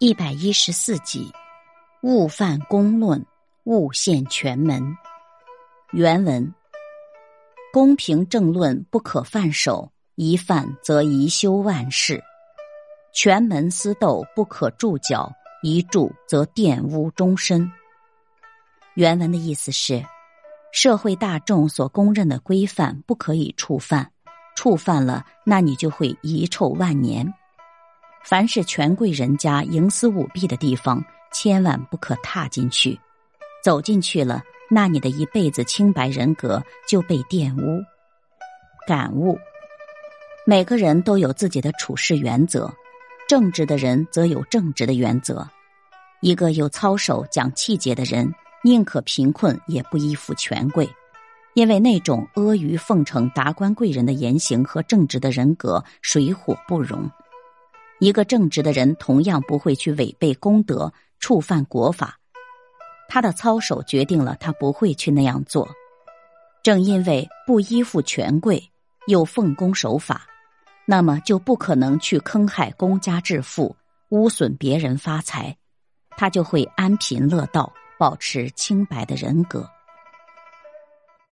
一百一十四集，勿犯公论，勿陷权门。原文：公平正论不可犯手，一犯则贻修万世；权门私斗不可助脚，一助则玷污终身。原文的意思是，社会大众所公认的规范不可以触犯，触犯了，那你就会遗臭万年。凡是权贵人家营私舞弊的地方，千万不可踏进去。走进去了，那你的一辈子清白人格就被玷污。感悟：每个人都有自己的处事原则，正直的人则有正直的原则。一个有操守、讲气节的人，宁可贫困也不依附权贵，因为那种阿谀奉承达官贵人的言行和正直的人格水火不容。一个正直的人，同样不会去违背公德、触犯国法。他的操守决定了他不会去那样做。正因为不依附权贵，又奉公守法，那么就不可能去坑害公家致富、污损别人发财，他就会安贫乐道，保持清白的人格。